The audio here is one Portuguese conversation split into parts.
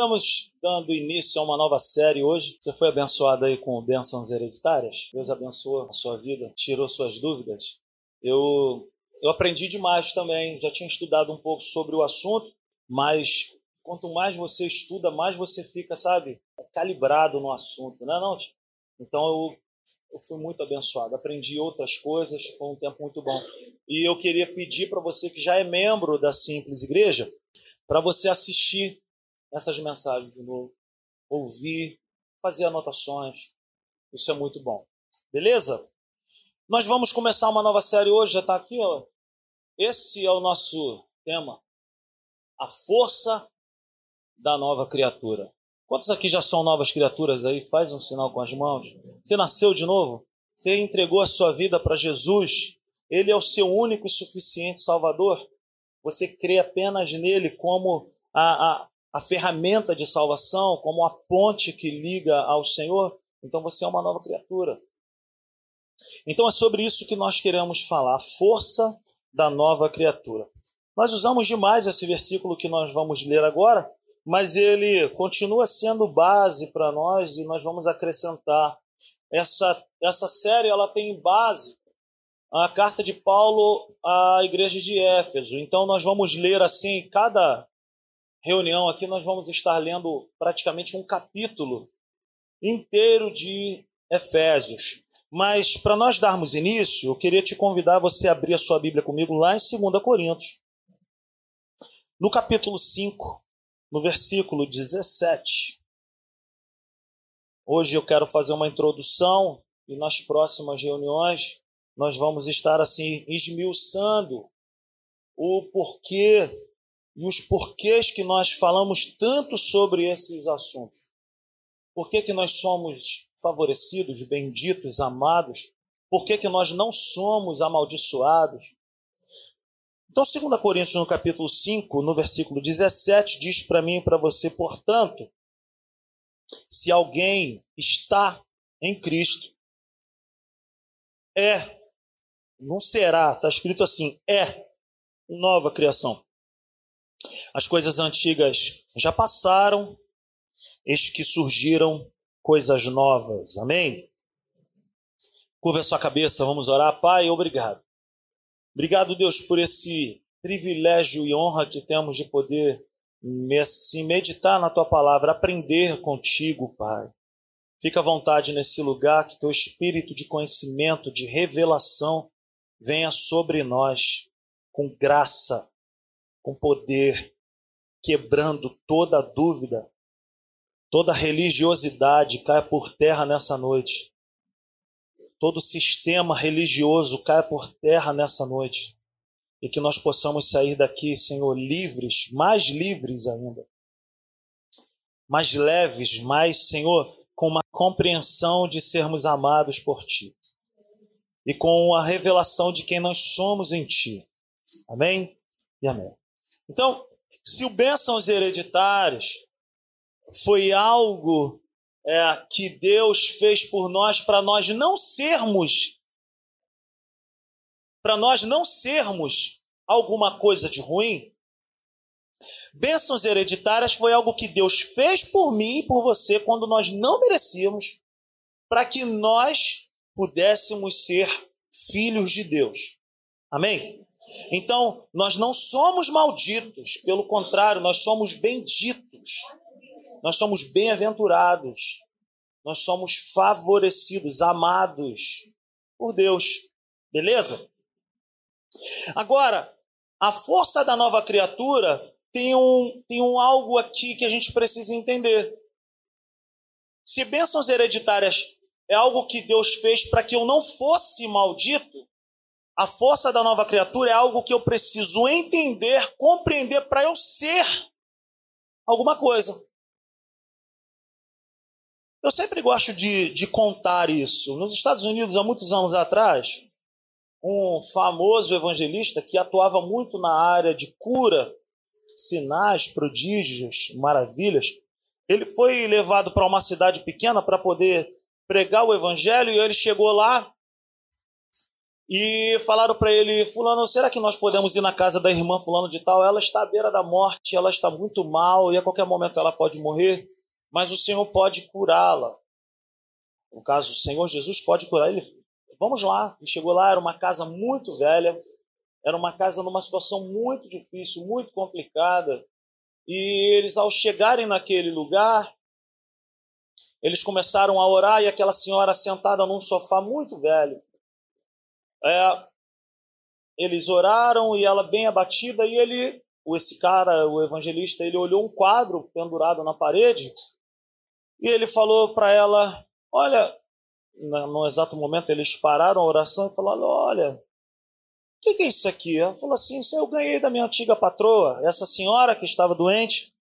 estamos dando início a uma nova série hoje. Você foi abençoado aí com bênçãos hereditárias? Deus abençoou a sua vida, tirou suas dúvidas? Eu, eu aprendi demais também, já tinha estudado um pouco sobre o assunto, mas quanto mais você estuda, mais você fica, sabe, calibrado no assunto, não é não? Então eu, eu fui muito abençoado, aprendi outras coisas, foi um tempo muito bom. E eu queria pedir para você que já é membro da Simples Igreja, para você assistir essas mensagens de novo, ouvir, fazer anotações. Isso é muito bom. Beleza? Nós vamos começar uma nova série hoje, já está aqui, ó. Esse é o nosso tema. A força da nova criatura. Quantos aqui já são novas criaturas aí? Faz um sinal com as mãos. Você nasceu de novo? Você entregou a sua vida para Jesus? Ele é o seu único e suficiente Salvador? Você crê apenas nele como a, a, a ferramenta de salvação, como a ponte que liga ao Senhor, então você é uma nova criatura. Então é sobre isso que nós queremos falar, a força da nova criatura. Nós usamos demais esse versículo que nós vamos ler agora, mas ele continua sendo base para nós e nós vamos acrescentar. Essa, essa série ela tem base a carta de Paulo à igreja de Éfeso. Então nós vamos ler assim cada reunião aqui nós vamos estar lendo praticamente um capítulo inteiro de Efésios. Mas para nós darmos início, eu queria te convidar a você abrir a sua Bíblia comigo lá em 2 Coríntios, no capítulo 5, no versículo 17. Hoje eu quero fazer uma introdução e nas próximas reuniões nós vamos estar assim esmiuçando o porquê e os porquês que nós falamos tanto sobre esses assuntos. Por que, que nós somos favorecidos, benditos, amados? Por que, que nós não somos amaldiçoados? Então, 2 Coríntios, no capítulo 5, no versículo 17, diz para mim e para você, portanto, se alguém está em Cristo, é, não será, está escrito assim, é nova criação. As coisas antigas já passaram, eis que surgiram coisas novas. Amém? Curva a sua cabeça, vamos orar. Pai, obrigado. Obrigado, Deus, por esse privilégio e honra que temos de poder assim, meditar na tua palavra, aprender contigo, Pai. Fica à vontade nesse lugar, que teu espírito de conhecimento, de revelação, venha sobre nós com graça, com poder, quebrando toda dúvida, toda religiosidade cai por terra nessa noite. Todo sistema religioso cai por terra nessa noite. E que nós possamos sair daqui, Senhor, livres, mais livres ainda. Mais leves, mais, Senhor, com uma compreensão de sermos amados por Ti. E com a revelação de quem nós somos em Ti. Amém e amém. Então, se o bênçãos hereditários foi algo é, que Deus fez por nós para nós não sermos, para nós não sermos alguma coisa de ruim, bênçãos hereditárias foi algo que Deus fez por mim e por você quando nós não merecíamos, para que nós pudéssemos ser filhos de Deus. Amém? Então, nós não somos malditos, pelo contrário, nós somos benditos. Nós somos bem-aventurados. Nós somos favorecidos, amados por Deus. Beleza? Agora, a força da nova criatura tem um, tem um algo aqui que a gente precisa entender. Se bênçãos hereditárias é algo que Deus fez para que eu não fosse maldito, a força da nova criatura é algo que eu preciso entender, compreender para eu ser alguma coisa. Eu sempre gosto de, de contar isso. Nos Estados Unidos, há muitos anos atrás, um famoso evangelista que atuava muito na área de cura, sinais, prodígios, maravilhas, ele foi levado para uma cidade pequena para poder pregar o evangelho e ele chegou lá E falaram para ele, fulano, será que nós podemos ir na casa da irmã fulano de tal? Ela está à beira da morte, ela está muito mal e a qualquer momento ela pode morrer, mas o Senhor pode curá-la. No caso, o Senhor Jesus pode curar ele. Vamos lá. Ele chegou lá, era uma casa muito velha, era uma casa numa situação muito difícil, muito complicada. E eles, ao chegarem naquele lugar, eles começaram a orar e aquela senhora sentada num sofá muito velho é, eles oraram e ela bem abatida e ele, esse cara, o evangelista, ele olhou um quadro pendurado na parede e ele falou para ela, olha, no exato momento eles pararam a oração e falaram, olha, o que, que, é isso aqui? Ela falou assim, isso eu ganhei da minha antiga patroa, essa senhora que estava doente,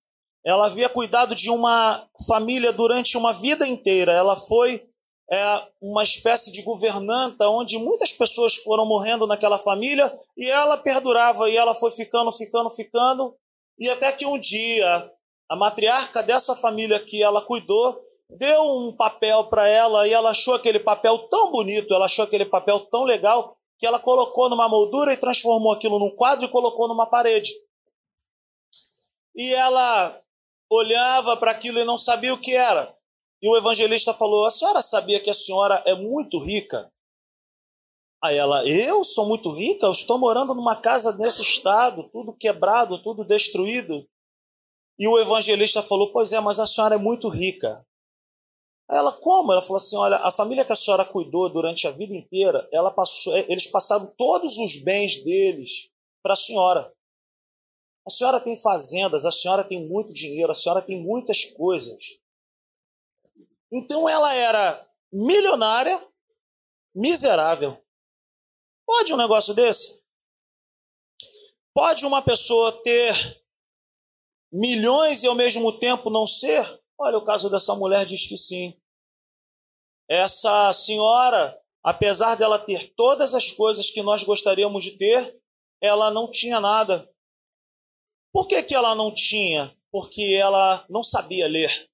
ela havia cuidado de uma família durante uma vida inteira, ela foi é, uma espécie de governanta onde muitas pessoas foram morrendo naquela família e ela perdurava e ela foi ficando, ficando, ficando e até que um dia a matriarca dessa família que ela cuidou deu um papel para ela e ela achou aquele papel tão bonito, ela achou aquele papel tão legal que ela colocou numa moldura e transformou aquilo num quadro e colocou numa parede. E ela olhava para aquilo e não sabia o que era. E o evangelista falou: A senhora sabia que a senhora é muito rica? Aí ela: Eu sou muito rica? Eu estou morando numa casa nesse estado, tudo quebrado, tudo destruído. E o evangelista falou: Pois é, mas a senhora é muito rica. Aí ela: Como? Ela falou assim: Olha, a família que a senhora cuidou durante a vida inteira, ela passou, eles passaram todos os bens deles para a senhora. A senhora tem fazendas, a senhora tem muito dinheiro, a senhora tem muitas coisas. Então ela era milionária, miserável. Pode um negócio desse? Pode uma pessoa ter milhões e ao mesmo tempo não ser? Olha, o caso dessa mulher diz que sim. Essa senhora, apesar dela ter todas as coisas que nós gostaríamos de ter, ela não tinha nada. Por que, que ela não tinha? Porque ela não sabia ler.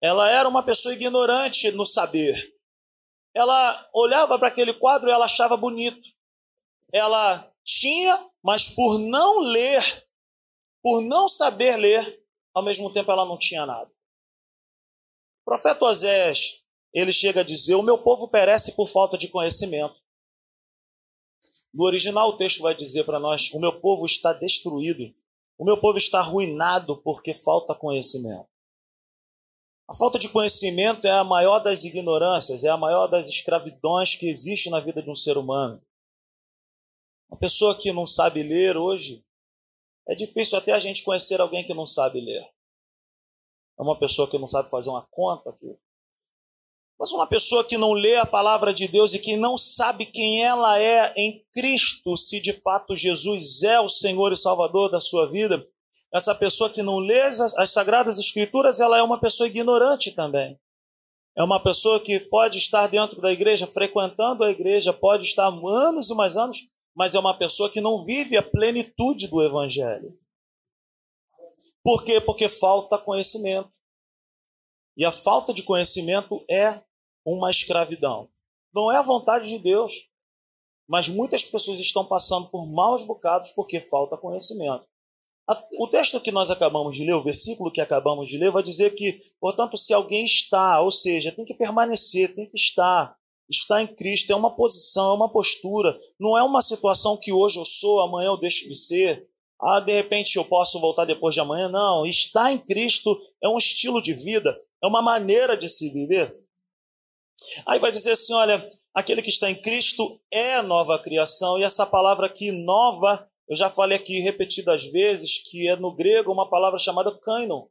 Ela era uma pessoa ignorante no saber. Ela olhava para aquele quadro e ela achava bonito. Ela tinha, mas por não ler, por não saber ler, ao mesmo tempo ela não tinha nada. O profeta Osés, ele chega a dizer: O meu povo perece por falta de conhecimento. No original, o texto vai dizer para nós: O meu povo está destruído. O meu povo está arruinado porque falta conhecimento. A falta de conhecimento é a maior das ignorâncias, é a maior das escravidões que existe na vida de um ser humano. Uma pessoa que não sabe ler hoje, é difícil até a gente conhecer alguém que não sabe ler. É uma pessoa que não sabe fazer uma conta aqui. Mas uma pessoa que não lê a palavra de Deus e que não sabe quem ela é em Cristo, se de fato Jesus é o Senhor e Salvador da sua vida, essa pessoa que não lê as, as Sagradas Escrituras, ela é uma pessoa ignorante também. É uma pessoa que pode estar dentro da igreja, frequentando a igreja, pode estar anos e mais anos, mas é uma pessoa que não vive a plenitude do Evangelho. Por quê? Porque falta conhecimento. E a falta de conhecimento é uma escravidão. Não é a vontade de Deus, mas muitas pessoas estão passando por maus bocados porque falta conhecimento. O texto que nós acabamos de ler, o versículo que acabamos de ler, vai dizer que, portanto, se alguém está, ou seja, tem que permanecer, tem que estar, está em Cristo, é uma posição, é uma postura, não é uma situação que hoje eu sou, amanhã eu deixo de ser, ah, de repente eu posso voltar depois de amanhã. Não, estar em Cristo é um estilo de vida, é uma maneira de se viver. Aí vai dizer assim: olha, aquele que está em Cristo é nova criação, e essa palavra aqui, nova, eu já falei aqui repetidas vezes que é no grego uma palavra chamada kainon.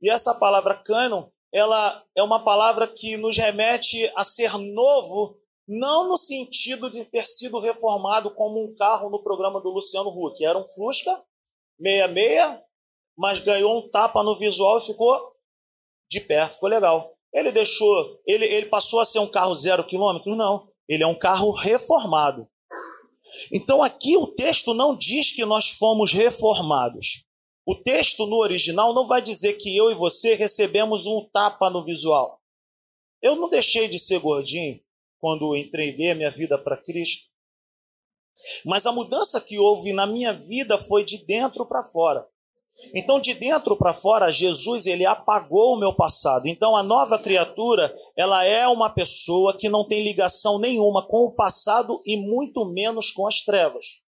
E essa palavra kainon, ela é uma palavra que nos remete a ser novo, não no sentido de ter sido reformado como um carro no programa do Luciano Huck. Era um Fusca 66, mas ganhou um tapa no visual e ficou de pé, ficou legal. Ele deixou, ele, ele passou a ser um carro zero quilômetro? Não, ele é um carro reformado. Então aqui o texto não diz que nós fomos reformados. O texto no original não vai dizer que eu e você recebemos um tapa no visual. Eu não deixei de ser gordinho, quando entreguei a minha vida para Cristo. Mas a mudança que houve na minha vida foi de dentro para fora. Então, de dentro para fora, Jesus ele apagou o meu passado. Então, a nova criatura, ela é uma pessoa que não tem ligação nenhuma com o passado e muito menos com as trevas.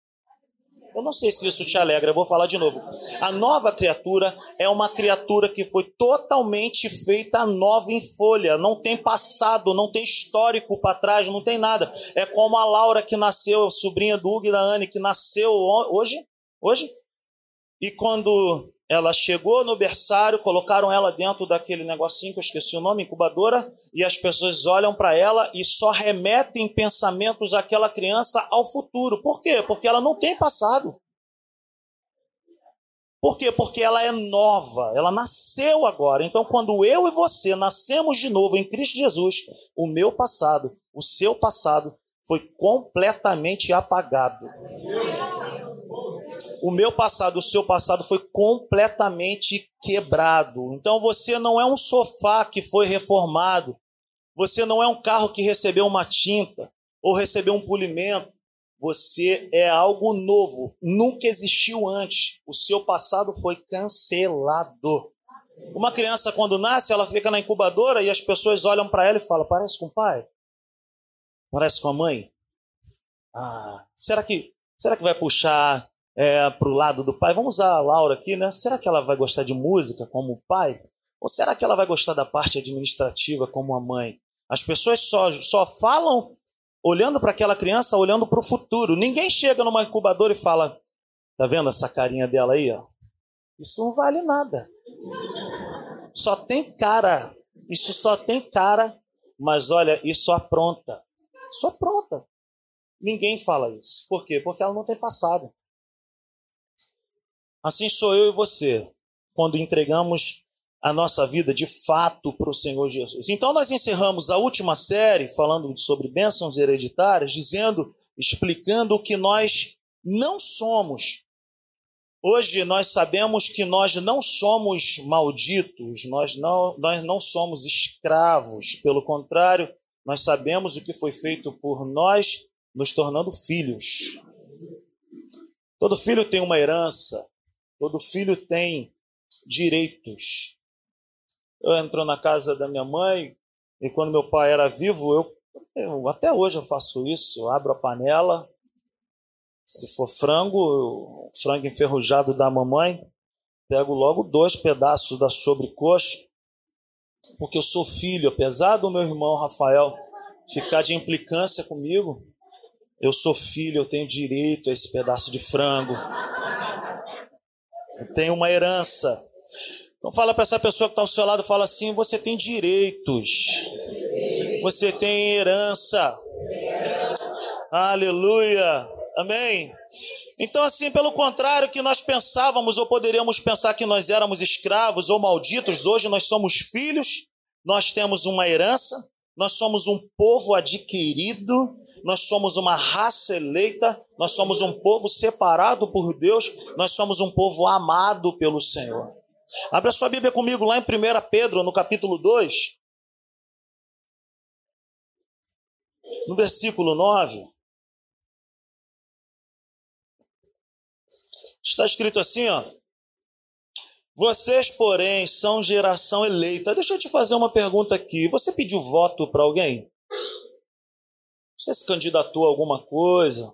Eu não sei se isso te alegra, eu vou falar de novo. A nova criatura é uma criatura que foi totalmente feita nova em folha. Não tem passado, não tem histórico para trás, não tem nada. É como a Laura que nasceu, sobrinha do Hugo e da Anne, que nasceu hoje, hoje, e quando ela chegou no berçário, colocaram ela dentro daquele negocinho que eu esqueci o nome, incubadora, e as pessoas olham para ela e só remetem pensamentos daquela criança ao futuro. Por quê? Porque ela não tem passado. Por quê? Porque ela é nova, ela nasceu agora. Então, quando eu e você nascemos de novo em Cristo Jesus, o meu passado, o seu passado, foi completamente apagado o meu passado, o seu passado foi completamente quebrado. Então você não é um sofá que foi reformado. Você não é um carro que recebeu uma tinta ou recebeu um polimento. Você é algo novo, nunca existiu antes. O seu passado foi cancelado. Uma criança, quando nasce, ela fica na incubadora e as pessoas olham para ela e falam: parece com o pai? Parece com a mãe? Ah, será que, será que vai puxar é, para o lado do pai. Vamos usar a Laura aqui, né? Será que ela vai gostar de música como o pai? Ou será que ela vai gostar da parte administrativa como a mãe? As pessoas só, só falam olhando para aquela criança, olhando para o futuro. Ninguém chega numa incubadora e fala: tá vendo essa carinha dela aí? Ó? Isso não vale nada. Só tem cara. Isso só tem cara, mas olha, isso apronta. Isso apronta. Ninguém fala isso. Por quê? Porque ela não tem passado. Assim sou eu e você, quando entregamos a nossa vida de fato para o Senhor Jesus. Então nós encerramos a última série falando sobre bênçãos hereditárias, dizendo, explicando o que nós não somos. Hoje nós sabemos que nós não somos malditos, nós não, nós não somos escravos, pelo contrário, nós sabemos o que foi feito por nós, nos tornando filhos. Todo filho tem uma herança, Todo filho tem direitos. Eu entro na casa da minha mãe e quando meu pai era vivo, eu, eu até hoje eu faço isso. Eu abro a panela, se for frango, frango enferrujado da mamãe, pego logo dois pedaços da sobrecoxa, porque eu sou filho, apesar do meu irmão Rafael ficar de implicância comigo, eu sou filho, eu tenho direito a esse pedaço de frango tem uma herança. Então fala para essa pessoa que está ao seu lado, fala assim: você tem direitos, você tem herança. Aleluia, amém. Então, assim, pelo contrário, que nós pensávamos ou poderíamos pensar que nós éramos escravos ou malditos, hoje nós somos filhos, nós temos uma herança, nós somos um povo adquirido, nós somos uma raça eleita, nós somos um povo separado por Deus, nós somos um povo amado pelo Senhor. Abra sua Bíblia comigo lá em 1 Pedro, no capítulo 2, no versículo 9. Está escrito assim, ó. Vocês, porém, são geração eleita. Deixa eu te fazer uma pergunta aqui. Você pediu voto para alguém? Você se candidatou a alguma coisa?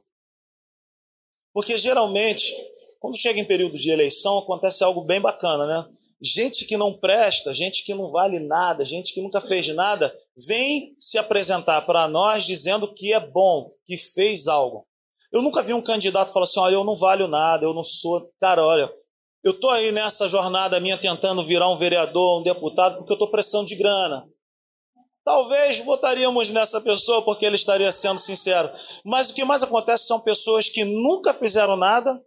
Porque geralmente, quando chega em período de eleição, acontece algo bem bacana, né? Gente que não presta, gente que não vale nada, gente que nunca fez nada, vem se apresentar para nós dizendo que é bom, que fez algo. Eu nunca vi um candidato falar assim: olha, eu não valho nada, eu não sou. Cara, olha, eu estou aí nessa jornada minha tentando virar um vereador, um deputado, porque eu estou precisando de grana. Talvez votaríamos nessa pessoa porque ele estaria sendo sincero. Mas o que mais acontece são pessoas que nunca fizeram nada,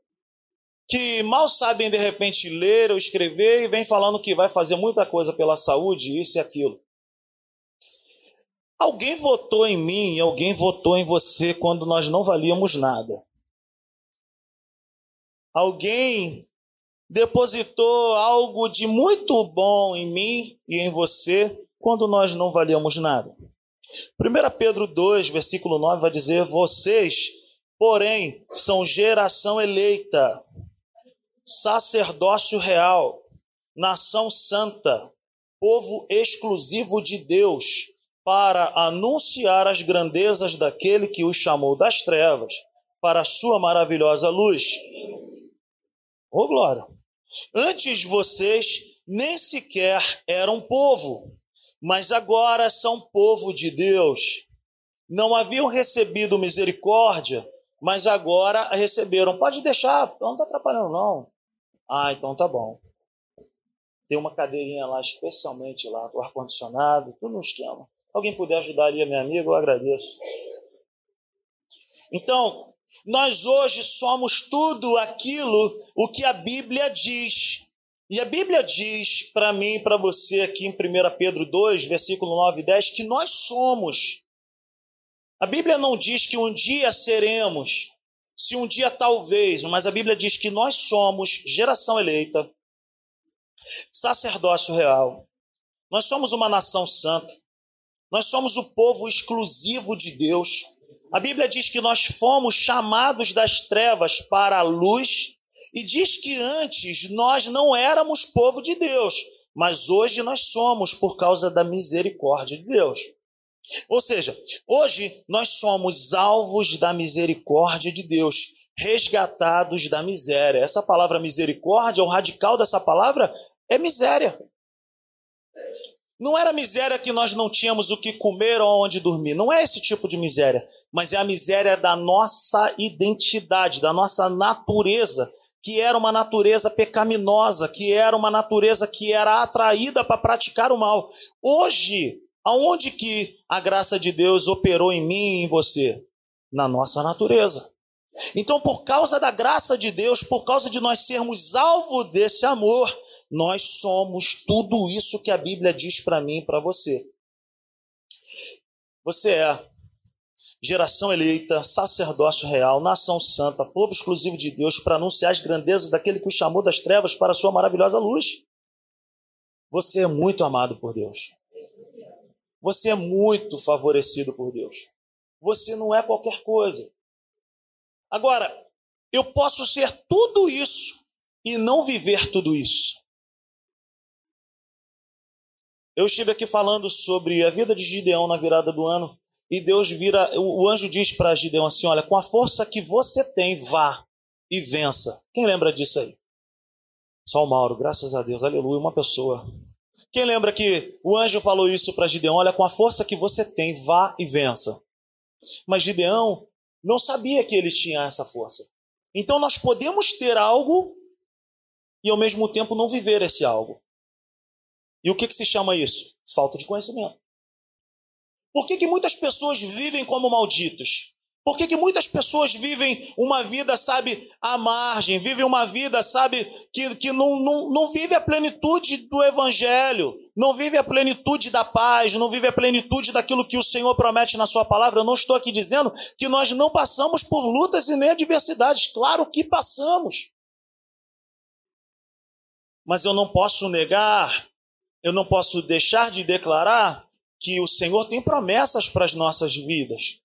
que mal sabem de repente ler ou escrever e vem falando que vai fazer muita coisa pela saúde, isso e aquilo. Alguém votou em mim alguém votou em você quando nós não valíamos nada. Alguém depositou algo de muito bom em mim e em você quando nós não valíamos nada. 1 Pedro 2, versículo 9 vai dizer: Vocês, porém, são geração eleita, sacerdócio real, nação santa, povo exclusivo de Deus, para anunciar as grandezas daquele que os chamou das trevas para a sua maravilhosa luz. Ô oh, glória! Antes vocês nem sequer eram povo, mas agora são povo de Deus. Não haviam recebido misericórdia, mas agora receberam. Pode deixar, não está atrapalhando, não. Ah, então tá bom. Tem uma cadeirinha lá, especialmente lá, com ar-condicionado, tudo no esquema. Alguém puder ajudar ali a minha amiga, eu agradeço. Então, nós hoje somos tudo aquilo o que a Bíblia diz. E a Bíblia diz para mim e para você aqui em 1 Pedro 2, versículo 9 e 10, que nós somos. A Bíblia não diz que um dia seremos, se um dia talvez, mas a Bíblia diz que nós somos geração eleita, sacerdócio real. Nós somos uma nação santa. Nós somos o povo exclusivo de Deus. A Bíblia diz que nós fomos chamados das trevas para a luz e diz que antes nós não éramos povo de Deus, mas hoje nós somos por causa da misericórdia de Deus. Ou seja, hoje nós somos alvos da misericórdia de Deus, resgatados da miséria. Essa palavra misericórdia, o radical dessa palavra é miséria. Não era miséria que nós não tínhamos o que comer ou onde dormir. Não é esse tipo de miséria. Mas é a miséria da nossa identidade, da nossa natureza, que era uma natureza pecaminosa, que era uma natureza que era atraída para praticar o mal. Hoje, aonde que a graça de Deus operou em mim e em você? Na nossa natureza. Então, por causa da graça de Deus, por causa de nós sermos alvo desse amor, nós somos tudo isso que a Bíblia diz para mim e para você. Você é geração eleita, sacerdócio real, nação santa, povo exclusivo de Deus, para anunciar as grandezas daquele que o chamou das trevas para a sua maravilhosa luz. Você é muito amado por Deus. Você é muito favorecido por Deus. Você não é qualquer coisa. Agora, eu posso ser tudo isso e não viver tudo isso. Eu estive aqui falando sobre a vida de Gideão na virada do ano e Deus vira, o anjo diz para Gideão assim: Olha, com a força que você tem, vá e vença. Quem lembra disso aí? Só o Mauro, graças a Deus, aleluia, uma pessoa. Quem lembra que o anjo falou isso para Gideão? Olha, com a força que você tem, vá e vença. Mas Gideão não sabia que ele tinha essa força. Então nós podemos ter algo e ao mesmo tempo não viver esse algo. E o que, que se chama isso? Falta de conhecimento. Por que, que muitas pessoas vivem como malditos? Por que, que muitas pessoas vivem uma vida, sabe, à margem, vivem uma vida, sabe, que, que não, não, não vive a plenitude do Evangelho, não vive a plenitude da paz, não vive a plenitude daquilo que o Senhor promete na Sua palavra? Eu não estou aqui dizendo que nós não passamos por lutas e nem adversidades, claro que passamos. Mas eu não posso negar eu não posso deixar de declarar que o Senhor tem promessas para as nossas vidas.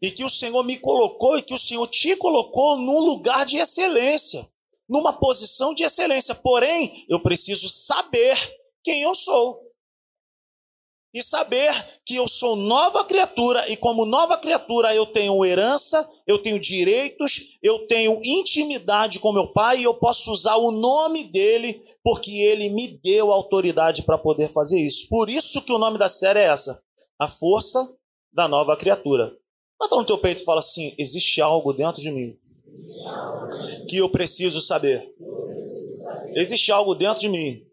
E que o Senhor me colocou e que o Senhor te colocou num lugar de excelência, numa posição de excelência. Porém, eu preciso saber quem eu sou e saber que eu sou nova criatura e como nova criatura eu tenho herança, eu tenho direitos, eu tenho intimidade com meu pai e eu posso usar o nome dele porque ele me deu autoridade para poder fazer isso. Por isso que o nome da série é essa: A Força da Nova Criatura. Bota no teu peito e fala assim: existe algo dentro de mim que eu preciso saber. Existe algo dentro de mim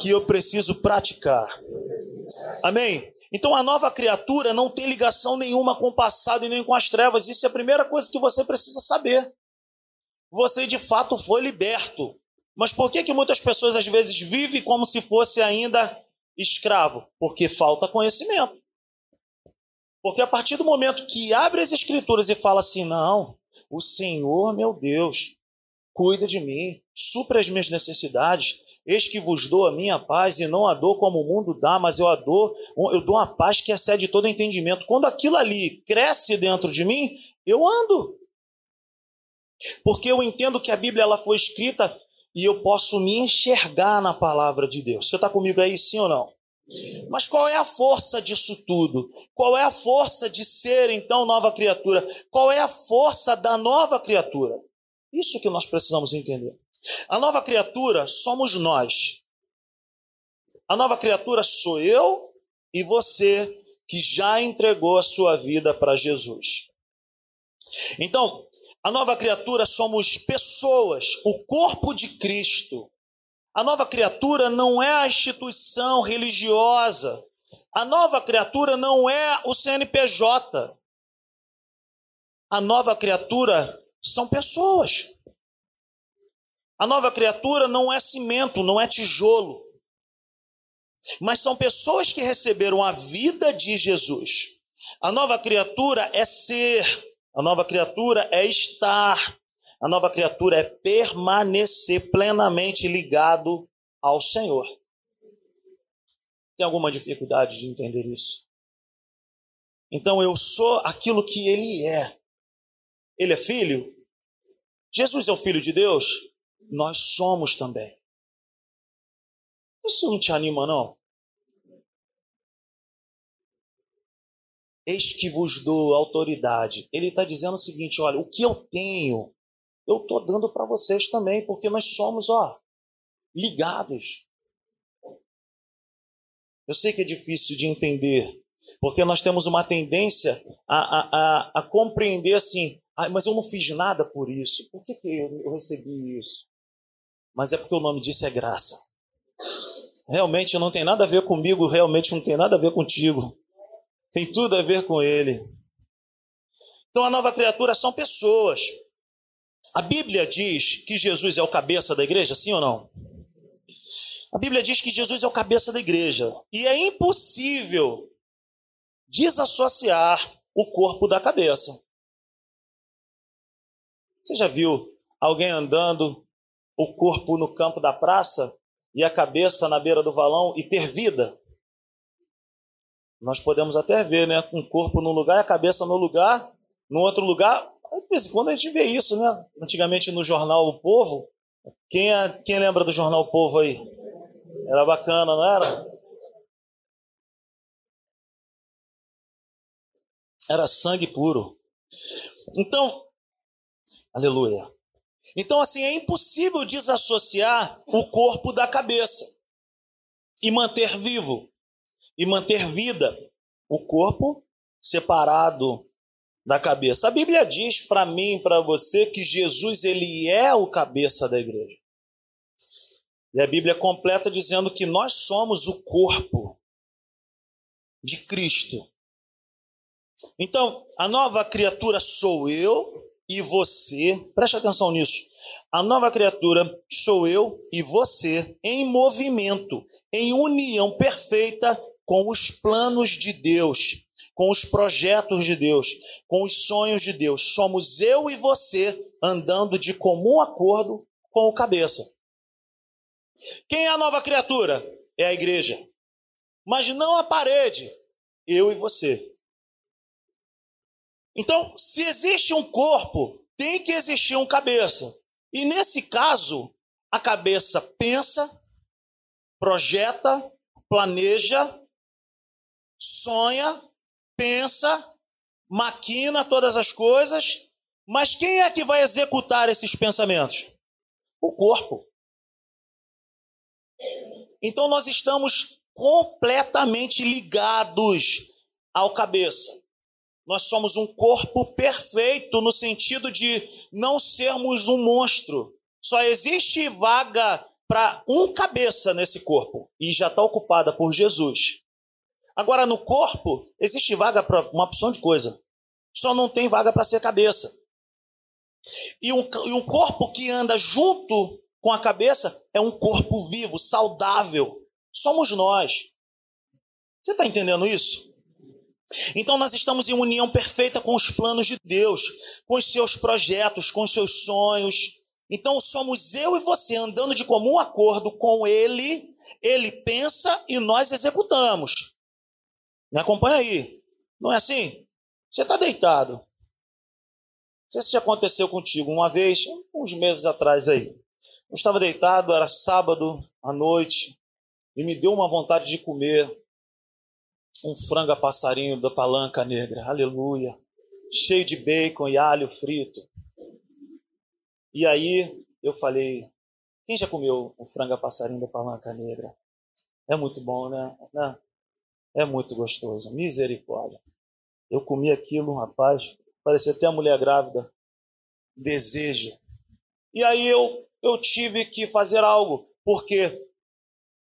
que eu preciso praticar. Amém? Então a nova criatura não tem ligação nenhuma com o passado e nem com as trevas. Isso é a primeira coisa que você precisa saber. Você de fato foi liberto. Mas por que, que muitas pessoas às vezes vivem como se fosse ainda escravo? Porque falta conhecimento. Porque a partir do momento que abre as escrituras e fala assim: não, o Senhor, meu Deus, cuida de mim, supra as minhas necessidades. Eis que vos dou a minha paz e não a dou como o mundo dá, mas eu a dou, eu dou uma paz que excede todo entendimento. Quando aquilo ali cresce dentro de mim, eu ando. Porque eu entendo que a Bíblia ela foi escrita e eu posso me enxergar na palavra de Deus. Você está comigo aí, sim ou não? Mas qual é a força disso tudo? Qual é a força de ser então nova criatura? Qual é a força da nova criatura? Isso que nós precisamos entender. A nova criatura somos nós. A nova criatura sou eu e você que já entregou a sua vida para Jesus. Então, a nova criatura somos pessoas, o corpo de Cristo. A nova criatura não é a instituição religiosa. A nova criatura não é o CNPJ. A nova criatura são pessoas. A nova criatura não é cimento, não é tijolo. Mas são pessoas que receberam a vida de Jesus. A nova criatura é ser, a nova criatura é estar, a nova criatura é permanecer plenamente ligado ao Senhor. Tem alguma dificuldade de entender isso? Então eu sou aquilo que ele é. Ele é filho? Jesus é o filho de Deus? Nós somos também. Isso não te anima, não? Eis que vos dou autoridade. Ele está dizendo o seguinte: olha, o que eu tenho, eu estou dando para vocês também, porque nós somos, ó, ligados. Eu sei que é difícil de entender, porque nós temos uma tendência a, a, a, a compreender assim, ah, mas eu não fiz nada por isso, por que, que eu, eu recebi isso? Mas é porque o nome disso é graça. Realmente não tem nada a ver comigo, realmente não tem nada a ver contigo. Tem tudo a ver com ele. Então a nova criatura são pessoas. A Bíblia diz que Jesus é o cabeça da igreja, sim ou não? A Bíblia diz que Jesus é o cabeça da igreja. E é impossível desassociar o corpo da cabeça. Você já viu alguém andando, o corpo no campo da praça e a cabeça na beira do valão e ter vida? Nós podemos até ver, né? Um corpo num lugar e a cabeça no lugar, no outro lugar, de vez em quando a gente vê isso, né? Antigamente no jornal O Povo, quem, é, quem lembra do jornal O Povo aí? Era bacana, não era? Era sangue puro. Então, aleluia. Então, assim, é impossível desassociar o corpo da cabeça e manter vivo e manter vida o corpo separado da cabeça. A Bíblia diz para mim, para você, que Jesus ele é o cabeça da igreja. E a Bíblia completa dizendo que nós somos o corpo de Cristo. Então, a nova criatura sou eu e você. Preste atenção nisso. A nova criatura sou eu e você em movimento, em união perfeita com os planos de Deus com os projetos de Deus, com os sonhos de Deus. Somos eu e você andando de comum acordo com o cabeça. Quem é a nova criatura? É a igreja. Mas não a parede, eu e você. Então, se existe um corpo, tem que existir um cabeça. E nesse caso, a cabeça pensa, projeta, planeja, sonha pensa, maquina todas as coisas, mas quem é que vai executar esses pensamentos? O corpo. Então nós estamos completamente ligados ao cabeça. Nós somos um corpo perfeito no sentido de não sermos um monstro. Só existe vaga para um cabeça nesse corpo e já está ocupada por Jesus. Agora, no corpo, existe vaga para uma opção de coisa. Só não tem vaga para ser cabeça. E um, e um corpo que anda junto com a cabeça é um corpo vivo, saudável. Somos nós. Você está entendendo isso? Então nós estamos em união perfeita com os planos de Deus, com os seus projetos, com os seus sonhos, Então somos eu e você andando de comum acordo com ele, ele pensa e nós executamos. Me acompanha aí. Não é assim? Você está deitado. Não sei se já aconteceu contigo uma vez, uns meses atrás aí. Eu estava deitado, era sábado à noite, e me deu uma vontade de comer um frango a passarinho da palanca negra. Aleluia. Cheio de bacon e alho frito. E aí eu falei, quem já comeu o frango a passarinho da palanca negra? É muito bom, né? É muito gostoso. Misericórdia. Eu comi aquilo, rapaz, parecia até a mulher grávida. Desejo. E aí eu, eu tive que fazer algo, porque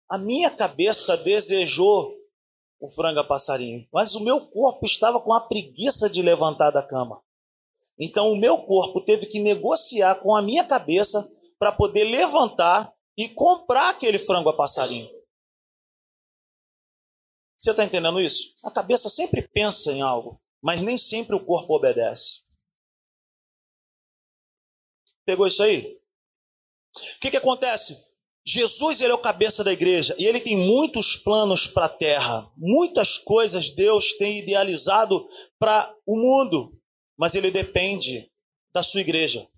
a minha cabeça desejou o frango a passarinho, mas o meu corpo estava com a preguiça de levantar da cama. Então o meu corpo teve que negociar com a minha cabeça para poder levantar e comprar aquele frango a passarinho. Você está entendendo isso? A cabeça sempre pensa em algo, mas nem sempre o corpo obedece. Pegou isso aí? O que, que acontece? Jesus ele é o cabeça da igreja e ele tem muitos planos para a terra. Muitas coisas Deus tem idealizado para o mundo mas ele depende da sua igreja.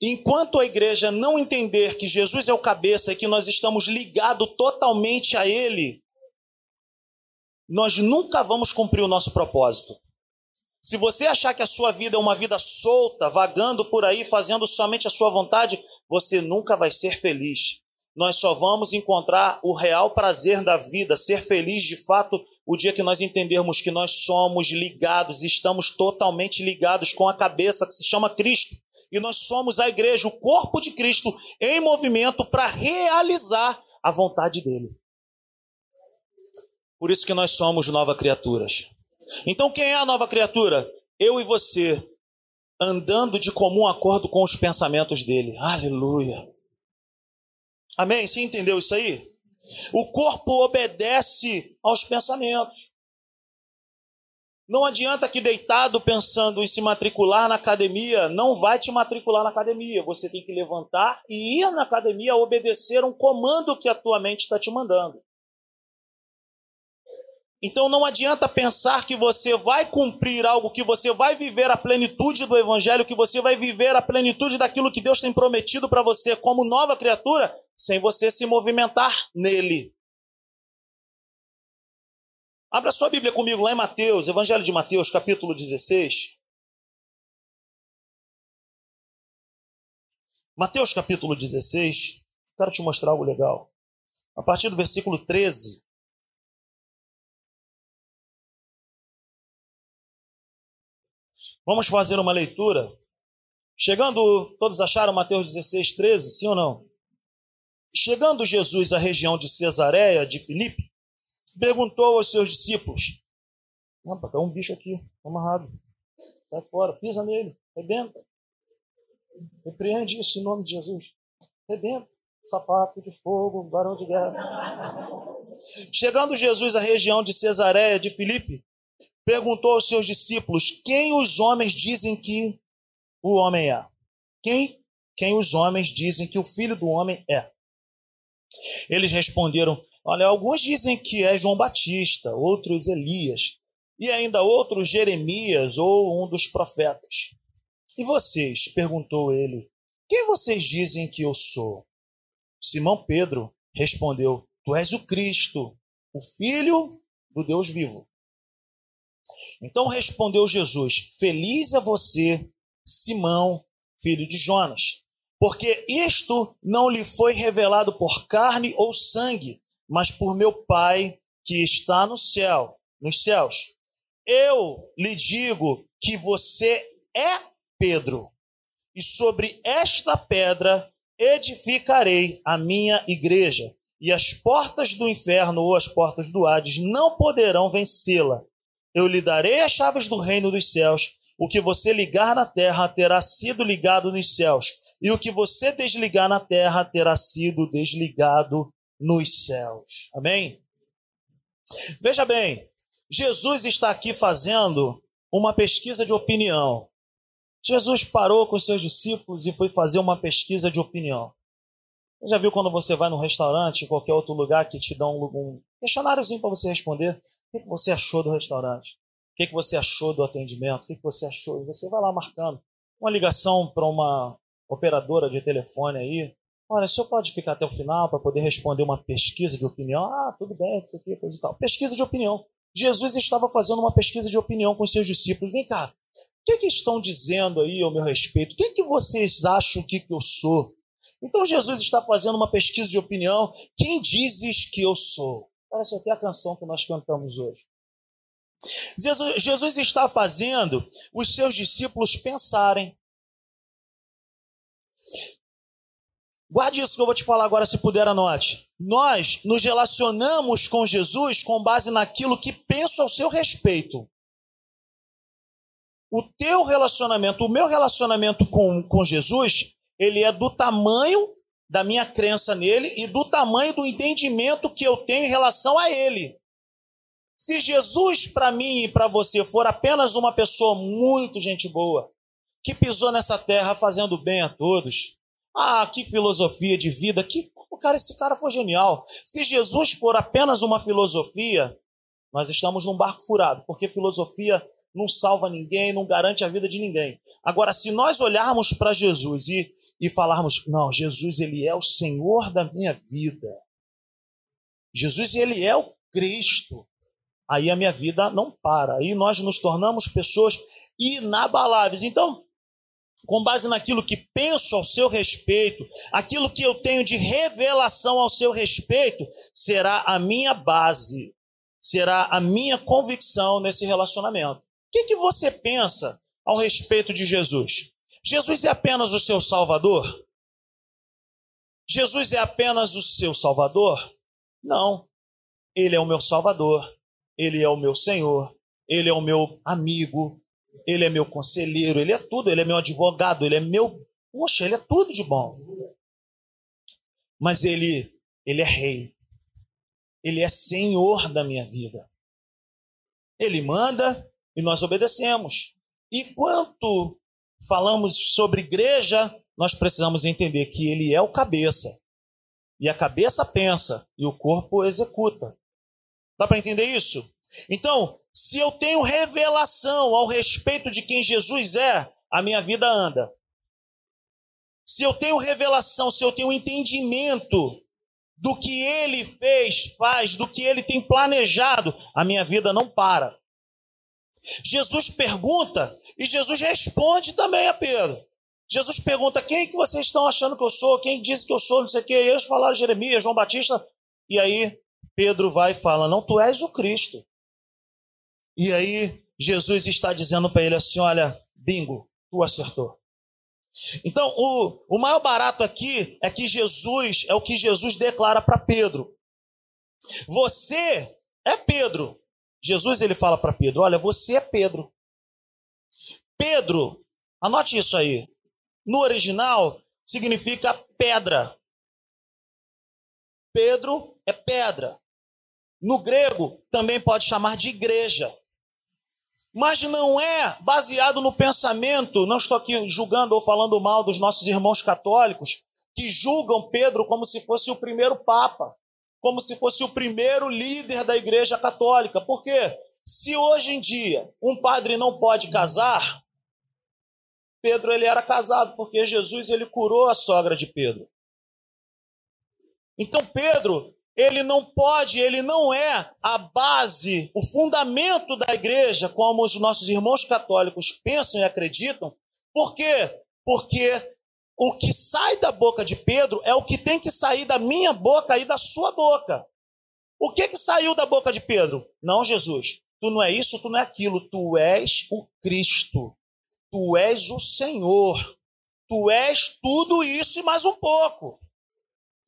Enquanto a igreja não entender que Jesus é o cabeça e que nós estamos ligados totalmente a Ele, nós nunca vamos cumprir o nosso propósito. Se você achar que a sua vida é uma vida solta, vagando por aí, fazendo somente a sua vontade, você nunca vai ser feliz nós só vamos encontrar o real prazer da vida, ser feliz de fato, o dia que nós entendermos que nós somos ligados, estamos totalmente ligados com a cabeça que se chama Cristo. E nós somos a igreja, o corpo de Cristo, em movimento para realizar a vontade dele. Por isso que nós somos nova criaturas. Então, quem é a nova criatura? Eu e você, andando de comum acordo com os pensamentos dele. Aleluia. Amém? Você entendeu isso aí? O corpo obedece aos pensamentos. Não adianta que deitado pensando em se matricular na academia, não vai te matricular na academia. Você tem que levantar e ir na academia obedecer um comando que a tua mente está te mandando. Então não adianta pensar que você vai cumprir algo, que você vai viver a plenitude do evangelho, que você vai viver a plenitude daquilo que Deus tem prometido para você como nova criatura, sem você se movimentar nele. Abra sua Bíblia comigo lá em Mateus, Evangelho de Mateus, capítulo 16. Mateus capítulo 16. Quero te mostrar algo legal. A partir do versículo 13. Vamos fazer uma leitura. Chegando, todos acharam Mateus 16, 13, sim ou não? Chegando Jesus à região de Cesareia de Filipe, perguntou aos seus discípulos: Opa, tem um bicho aqui, amarrado. Sai fora, pisa nele, rebenta. Repreende isso em nome de Jesus. Rebenta. Sapato de fogo, varão de guerra. Chegando Jesus à região de Cesareia de Filipe, perguntou aos seus discípulos: Quem os homens dizem que o homem é? Quem? Quem os homens dizem que o filho do homem é? Eles responderam: Olha, alguns dizem que é João Batista, outros Elias, e ainda outros Jeremias ou um dos profetas. E vocês? perguntou ele: Quem vocês dizem que eu sou? Simão Pedro respondeu: Tu és o Cristo, o Filho do Deus vivo. Então respondeu Jesus: Feliz é você, Simão, filho de Jonas, porque isto não lhe foi revelado por carne ou sangue, mas por meu Pai que está no céu, nos céus. Eu lhe digo que você é Pedro, e sobre esta pedra edificarei a minha igreja, e as portas do inferno ou as portas do Hades não poderão vencê-la. Eu lhe darei as chaves do reino dos céus. O que você ligar na terra terá sido ligado nos céus, e o que você desligar na terra terá sido desligado nos céus. Amém? Veja bem, Jesus está aqui fazendo uma pesquisa de opinião. Jesus parou com seus discípulos e foi fazer uma pesquisa de opinião. Já viu quando você vai num restaurante, qualquer outro lugar que te um, um questionáriozinho para você responder? O que você achou do restaurante? O que você achou do atendimento? O que você achou? E você vai lá marcando. Uma ligação para uma operadora de telefone aí. Olha, o senhor pode ficar até o final para poder responder uma pesquisa de opinião? Ah, tudo bem, isso aqui, coisa e tal. Pesquisa de opinião. Jesus estava fazendo uma pesquisa de opinião com seus discípulos. Vem cá, o que, que estão dizendo aí ao meu respeito? O que, que vocês acham que, que eu sou? Então Jesus está fazendo uma pesquisa de opinião. Quem dizes que eu sou? Parece até a canção que nós cantamos hoje. Jesus, Jesus está fazendo os seus discípulos pensarem. Guarde isso que eu vou te falar agora, se puder, anote. Nós nos relacionamos com Jesus com base naquilo que penso ao seu respeito. O teu relacionamento, o meu relacionamento com, com Jesus, ele é do tamanho da minha crença nele e do tamanho do entendimento que eu tenho em relação a ele. Se Jesus, para mim e para você, for apenas uma pessoa muito gente boa, que pisou nessa terra fazendo bem a todos, ah, que filosofia de vida, que o cara, esse cara foi genial. Se Jesus for apenas uma filosofia, nós estamos num barco furado, porque filosofia não salva ninguém, não garante a vida de ninguém. Agora, se nós olharmos para Jesus e, e falarmos, não, Jesus ele é o Senhor da minha vida. Jesus ele é o Cristo. Aí a minha vida não para. Aí nós nos tornamos pessoas inabaláveis. Então, com base naquilo que penso ao seu respeito, aquilo que eu tenho de revelação ao seu respeito, será a minha base, será a minha convicção nesse relacionamento. O que, que você pensa ao respeito de Jesus? Jesus é apenas o seu Salvador? Jesus é apenas o seu Salvador? Não. Ele é o meu Salvador, ele é o meu Senhor, ele é o meu amigo, ele é meu conselheiro, ele é tudo, ele é meu advogado, ele é meu. Poxa, ele é tudo de bom. Mas ele, ele é rei. Ele é senhor da minha vida. Ele manda e nós obedecemos. E quanto falamos sobre igreja, nós precisamos entender que ele é o cabeça. E a cabeça pensa e o corpo executa. Dá para entender isso? Então, se eu tenho revelação ao respeito de quem Jesus é, a minha vida anda. Se eu tenho revelação, se eu tenho entendimento do que ele fez, faz, do que ele tem planejado, a minha vida não para. Jesus pergunta e Jesus responde também a Pedro. Jesus pergunta: quem que vocês estão achando que eu sou? Quem disse que eu sou? Não sei o quê. E eles falaram Jeremias, João Batista. E aí Pedro vai e fala: Não, tu és o Cristo. E aí Jesus está dizendo para ele assim: olha, bingo, tu acertou. Então, o, o maior barato aqui é que Jesus, é o que Jesus declara para Pedro. Você é Pedro. Jesus ele fala para Pedro: olha, você é Pedro. Pedro, anote isso aí. No original significa pedra. Pedro é pedra. No grego também pode chamar de igreja mas não é baseado no pensamento. Não estou aqui julgando ou falando mal dos nossos irmãos católicos que julgam Pedro como se fosse o primeiro papa, como se fosse o primeiro líder da Igreja Católica. Porque se hoje em dia um padre não pode casar, Pedro ele era casado porque Jesus ele curou a sogra de Pedro. Então Pedro ele não pode, ele não é a base, o fundamento da igreja, como os nossos irmãos católicos pensam e acreditam. Por quê? Porque o que sai da boca de Pedro é o que tem que sair da minha boca e da sua boca. O que que saiu da boca de Pedro? Não, Jesus. Tu não é isso, tu não é aquilo. Tu és o Cristo. Tu és o Senhor. Tu és tudo isso e mais um pouco.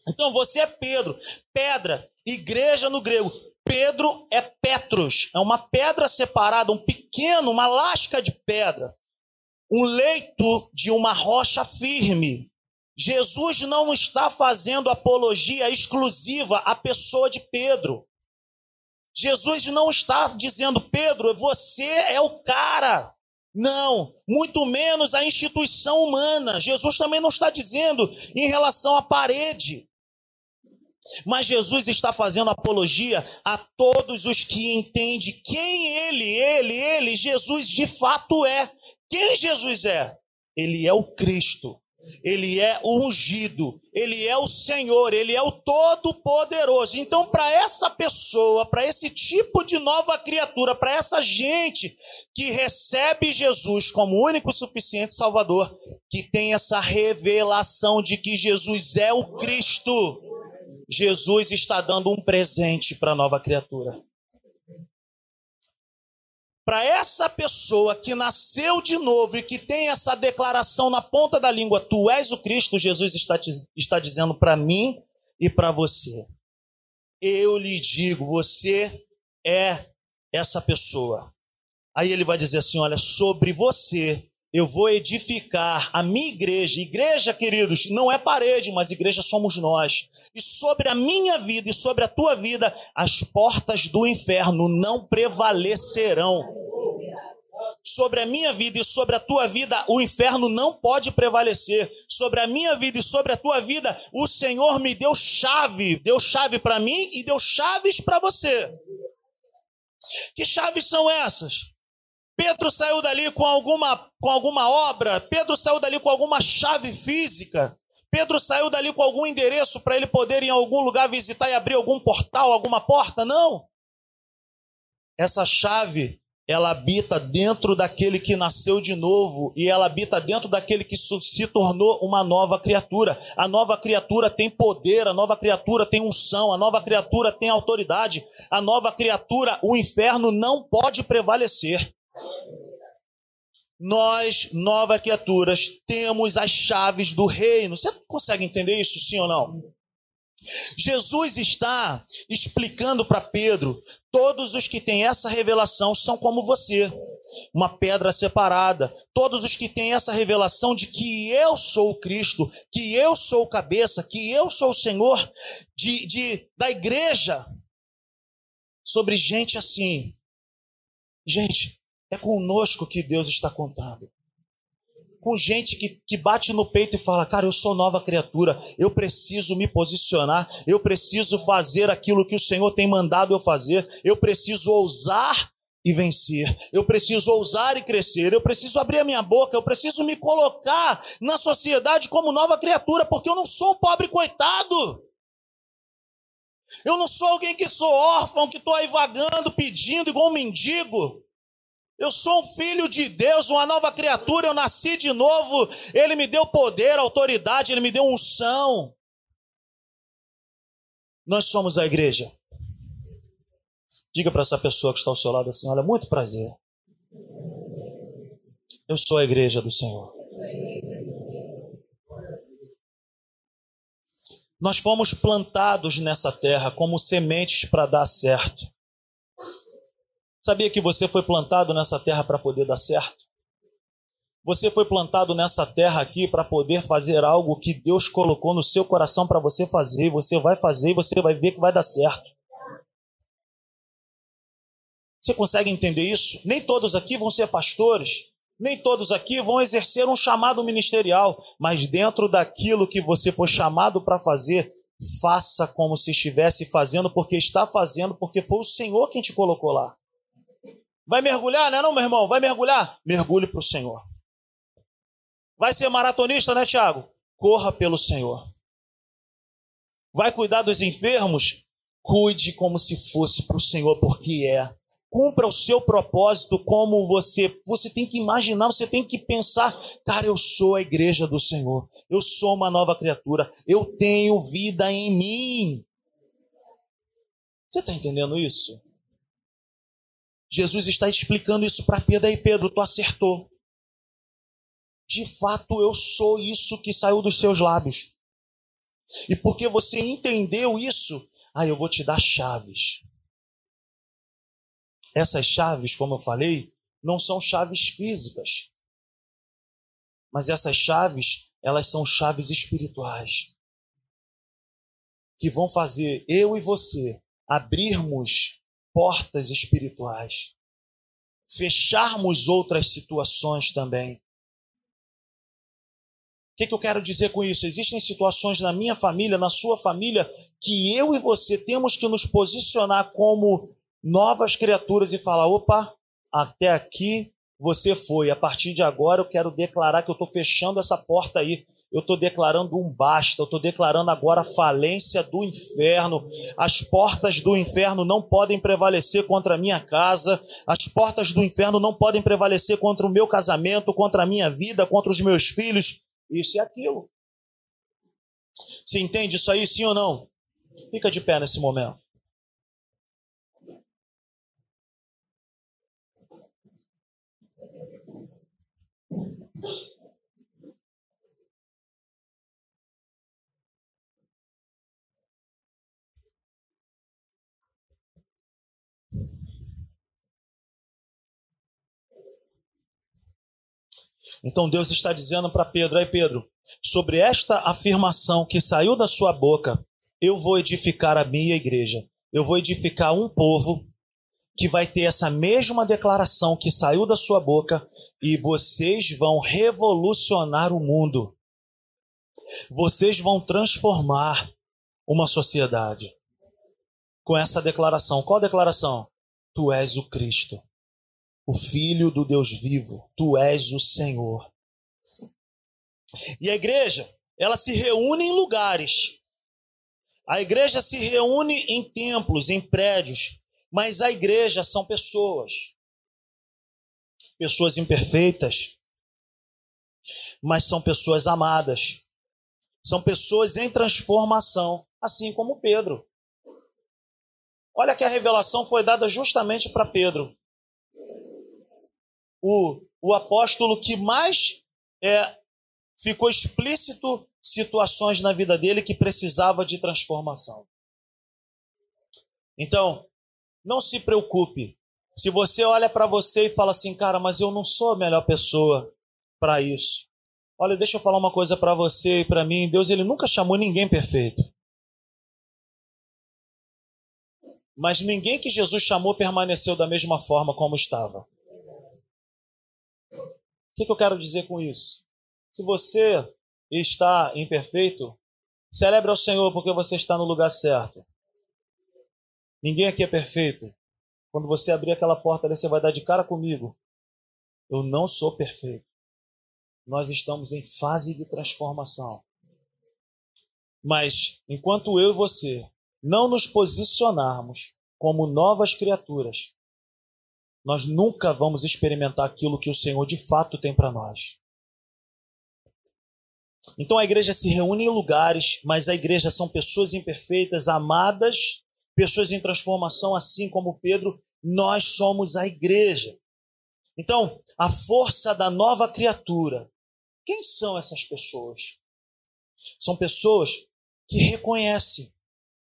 Então você é Pedro, pedra, igreja no grego. Pedro é Petros, é uma pedra separada, um pequeno, uma lasca de pedra, um leito de uma rocha firme. Jesus não está fazendo apologia exclusiva à pessoa de Pedro. Jesus não está dizendo, Pedro, você é o cara. Não, muito menos a instituição humana. Jesus também não está dizendo em relação à parede. Mas Jesus está fazendo apologia a todos os que entendem quem ele, ele, ele, Jesus de fato é. Quem Jesus é? Ele é o Cristo. Ele é o ungido, ele é o Senhor, ele é o Todo-Poderoso. Então, para essa pessoa, para esse tipo de nova criatura, para essa gente que recebe Jesus como único suficiente Salvador, que tem essa revelação de que Jesus é o Cristo, Jesus está dando um presente para a nova criatura para essa pessoa que nasceu de novo e que tem essa declaração na ponta da língua, tu és o Cristo, Jesus está, te, está dizendo para mim e para você. Eu lhe digo, você é essa pessoa. Aí ele vai dizer assim: olha, sobre você eu vou edificar a minha igreja. Igreja, queridos, não é parede, mas igreja somos nós. E sobre a minha vida e sobre a tua vida, as portas do inferno não prevalecerão. Sobre a minha vida e sobre a tua vida, o inferno não pode prevalecer. Sobre a minha vida e sobre a tua vida, o Senhor me deu chave, deu chave para mim e deu chaves para você. Que chaves são essas? Pedro saiu dali com alguma, com alguma obra, Pedro saiu dali com alguma chave física, Pedro saiu dali com algum endereço para ele poder em algum lugar visitar e abrir algum portal, alguma porta? Não. Essa chave, ela habita dentro daquele que nasceu de novo e ela habita dentro daquele que se tornou uma nova criatura. A nova criatura tem poder, a nova criatura tem unção, a nova criatura tem autoridade. A nova criatura, o inferno não pode prevalecer. Nós, novas criaturas, temos as chaves do reino. Você consegue entender isso, sim ou não? Jesus está explicando para Pedro: todos os que têm essa revelação são como você, uma pedra separada. Todos os que têm essa revelação de que eu sou o Cristo, que eu sou o cabeça, que eu sou o Senhor de, de da igreja. Sobre gente assim. Gente, é conosco que Deus está contando. Com gente que, que bate no peito e fala: Cara, eu sou nova criatura, eu preciso me posicionar, eu preciso fazer aquilo que o Senhor tem mandado eu fazer, eu preciso ousar e vencer. Eu preciso ousar e crescer. Eu preciso abrir a minha boca. Eu preciso me colocar na sociedade como nova criatura, porque eu não sou um pobre coitado. Eu não sou alguém que sou órfão, que estou aí vagando, pedindo igual um mendigo. Eu sou um filho de Deus, uma nova criatura, eu nasci de novo. Ele me deu poder, autoridade, ele me deu unção. Nós somos a igreja. Diga para essa pessoa que está ao seu lado assim: olha, muito prazer. Eu sou a igreja do Senhor. Nós fomos plantados nessa terra como sementes para dar certo. Sabia que você foi plantado nessa terra para poder dar certo? Você foi plantado nessa terra aqui para poder fazer algo que Deus colocou no seu coração para você fazer. Você vai fazer e você vai ver que vai dar certo. Você consegue entender isso? Nem todos aqui vão ser pastores, nem todos aqui vão exercer um chamado ministerial, mas dentro daquilo que você foi chamado para fazer, faça como se estivesse fazendo, porque está fazendo, porque foi o Senhor quem te colocou lá. Vai mergulhar, né, não, meu irmão? Vai mergulhar? Mergulhe para o Senhor. Vai ser maratonista, né, Tiago? Corra pelo Senhor. Vai cuidar dos enfermos? Cuide como se fosse para o Senhor, porque é. Cumpra o seu propósito como você. Você tem que imaginar, você tem que pensar, cara, eu sou a igreja do Senhor. Eu sou uma nova criatura. Eu tenho vida em mim. Você está entendendo isso? Jesus está explicando isso para Pedro. Aí, Pedro, tu acertou. De fato, eu sou isso que saiu dos seus lábios. E porque você entendeu isso, aí eu vou te dar chaves. Essas chaves, como eu falei, não são chaves físicas. Mas essas chaves, elas são chaves espirituais. Que vão fazer eu e você abrirmos portas espirituais. fecharmos outras situações também. O que, que eu quero dizer com isso? Existem situações na minha família, na sua família, que eu e você temos que nos posicionar como novas criaturas e falar: opa, até aqui você foi. A partir de agora eu quero declarar que eu estou fechando essa porta aí eu estou declarando um basta, eu estou declarando agora a falência do inferno. As portas do inferno não podem prevalecer contra a minha casa, as portas do inferno não podem prevalecer contra o meu casamento, contra a minha vida, contra os meus filhos. Isso e aquilo. Você entende isso aí, sim ou não? Fica de pé nesse momento. Então Deus está dizendo para Pedro: aí Pedro, sobre esta afirmação que saiu da sua boca, eu vou edificar a minha igreja. Eu vou edificar um povo que vai ter essa mesma declaração que saiu da sua boca e vocês vão revolucionar o mundo. Vocês vão transformar uma sociedade com essa declaração. Qual declaração? Tu és o Cristo o Filho do Deus vivo, tu és o Senhor. E a igreja, ela se reúne em lugares. A igreja se reúne em templos, em prédios, mas a igreja são pessoas. Pessoas imperfeitas, mas são pessoas amadas. São pessoas em transformação, assim como Pedro. Olha que a revelação foi dada justamente para Pedro o, o apóstolo que mais é, ficou explícito situações na vida dele que precisava de transformação. Então, não se preocupe. Se você olha para você e fala assim, cara, mas eu não sou a melhor pessoa para isso. Olha, deixa eu falar uma coisa para você e para mim. Deus ele nunca chamou ninguém perfeito. Mas ninguém que Jesus chamou permaneceu da mesma forma como estava. O que, que eu quero dizer com isso? Se você está imperfeito, celebre ao Senhor porque você está no lugar certo. Ninguém aqui é perfeito. Quando você abrir aquela porta ali, você vai dar de cara comigo. Eu não sou perfeito. Nós estamos em fase de transformação. Mas enquanto eu e você não nos posicionarmos como novas criaturas, nós nunca vamos experimentar aquilo que o Senhor de fato tem para nós. Então a igreja se reúne em lugares, mas a igreja são pessoas imperfeitas, amadas, pessoas em transformação, assim como Pedro, nós somos a igreja. Então, a força da nova criatura. Quem são essas pessoas? São pessoas que reconhecem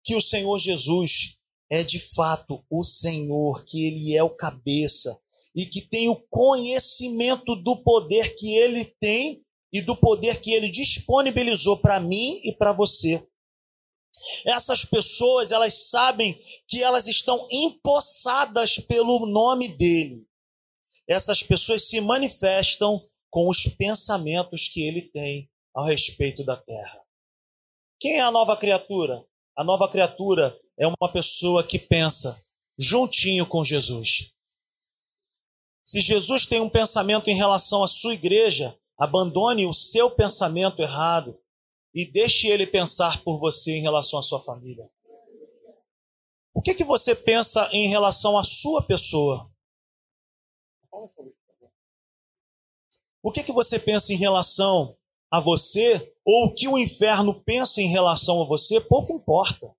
que o Senhor Jesus é de fato o Senhor, que Ele é o cabeça e que tem o conhecimento do poder que Ele tem e do poder que Ele disponibilizou para mim e para você. Essas pessoas, elas sabem que elas estão empossadas pelo nome dele. Essas pessoas se manifestam com os pensamentos que ele tem ao respeito da terra. Quem é a nova criatura? A nova criatura é uma pessoa que pensa juntinho com Jesus. Se Jesus tem um pensamento em relação à sua igreja, abandone o seu pensamento errado e deixe ele pensar por você em relação à sua família. O que, que você pensa em relação à sua pessoa? O que, que você pensa em relação a você? Ou o que o inferno pensa em relação a você? Pouco importa.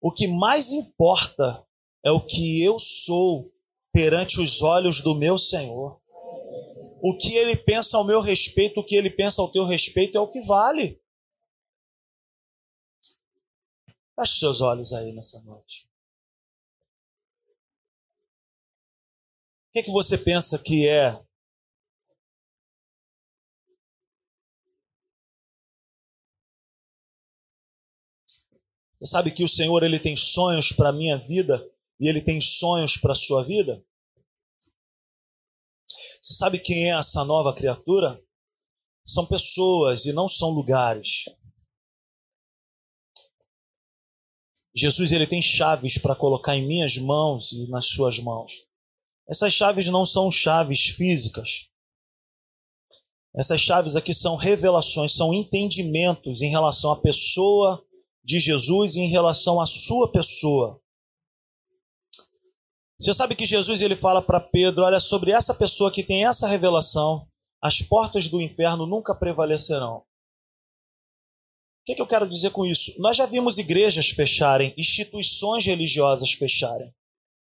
O que mais importa é o que eu sou perante os olhos do meu Senhor. O que ele pensa ao meu respeito, o que ele pensa ao teu respeito é o que vale. Feche seus olhos aí nessa noite. O que, é que você pensa que é Você sabe que o Senhor ele tem sonhos para a minha vida e ele tem sonhos para a sua vida? Você sabe quem é essa nova criatura? São pessoas e não são lugares. Jesus ele tem chaves para colocar em minhas mãos e nas suas mãos. Essas chaves não são chaves físicas. Essas chaves aqui são revelações, são entendimentos em relação à pessoa de Jesus em relação à sua pessoa. Você sabe que Jesus ele fala para Pedro, olha sobre essa pessoa que tem essa revelação, as portas do inferno nunca prevalecerão que, que eu quero dizer com isso? Nós já vimos igrejas fecharem, instituições religiosas fecharem.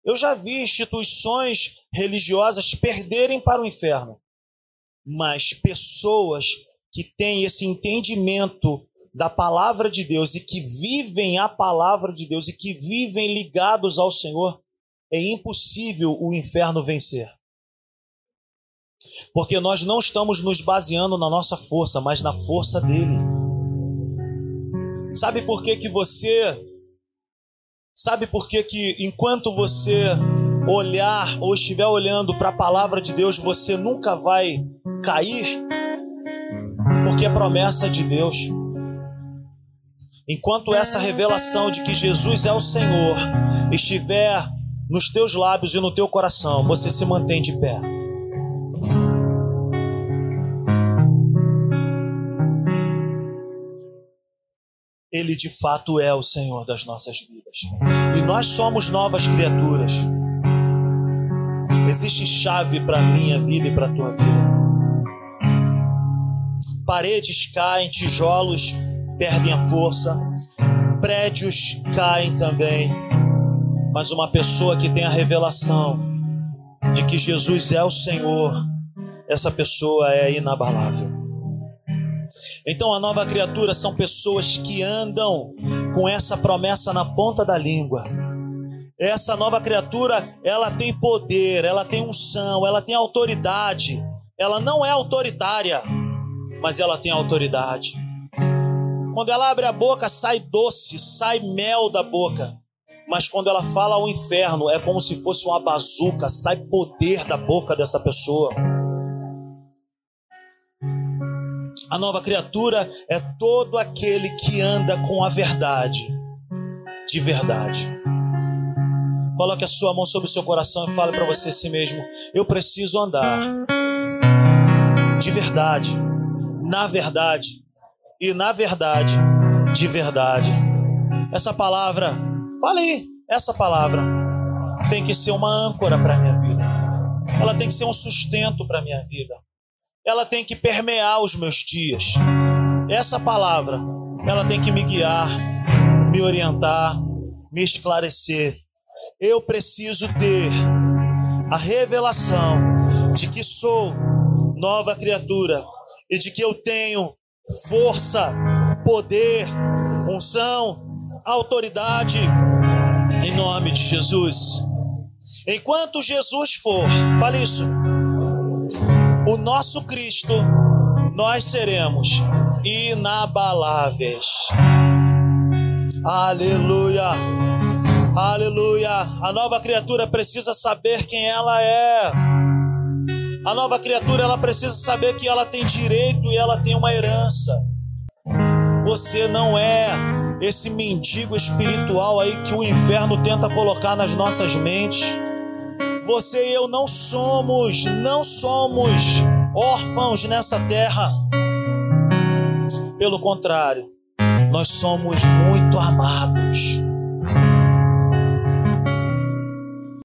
Eu já vi instituições religiosas perderem para o inferno. Mas pessoas que têm esse entendimento da palavra de Deus e que vivem a palavra de Deus e que vivem ligados ao Senhor, é impossível o inferno vencer. Porque nós não estamos nos baseando na nossa força, mas na força dele. Sabe por que, que você. Sabe por que, que enquanto você olhar ou estiver olhando para a palavra de Deus, você nunca vai cair? Porque é promessa de Deus. Enquanto essa revelação de que Jesus é o Senhor estiver nos teus lábios e no teu coração, você se mantém de pé. Ele de fato é o Senhor das nossas vidas. E nós somos novas criaturas. Existe chave para a minha vida e para a tua vida. Paredes caem, tijolos perdem a força, prédios caem também. Mas uma pessoa que tem a revelação de que Jesus é o Senhor, essa pessoa é inabalável. Então a nova criatura são pessoas que andam com essa promessa na ponta da língua. Essa nova criatura, ela tem poder, ela tem unção, ela tem autoridade. Ela não é autoritária, mas ela tem autoridade. Quando ela abre a boca, sai doce, sai mel da boca. Mas quando ela fala ao inferno, é como se fosse uma bazuca, sai poder da boca dessa pessoa. A nova criatura é todo aquele que anda com a verdade, de verdade. Coloque a sua mão sobre o seu coração e fale para você si mesmo: Eu preciso andar de verdade, na verdade, e na verdade, de verdade. Essa palavra, fale aí, essa palavra tem que ser uma âncora para minha vida. Ela tem que ser um sustento para minha vida ela tem que permear os meus dias. Essa palavra, ela tem que me guiar, me orientar, me esclarecer. Eu preciso ter a revelação de que sou nova criatura e de que eu tenho força, poder, unção, autoridade em nome de Jesus. Enquanto Jesus for, fale isso o nosso Cristo, nós seremos inabaláveis. Aleluia. Aleluia. A nova criatura precisa saber quem ela é. A nova criatura ela precisa saber que ela tem direito e ela tem uma herança. Você não é esse mendigo espiritual aí que o inferno tenta colocar nas nossas mentes. Você e eu não somos, não somos órfãos nessa terra. Pelo contrário, nós somos muito amados.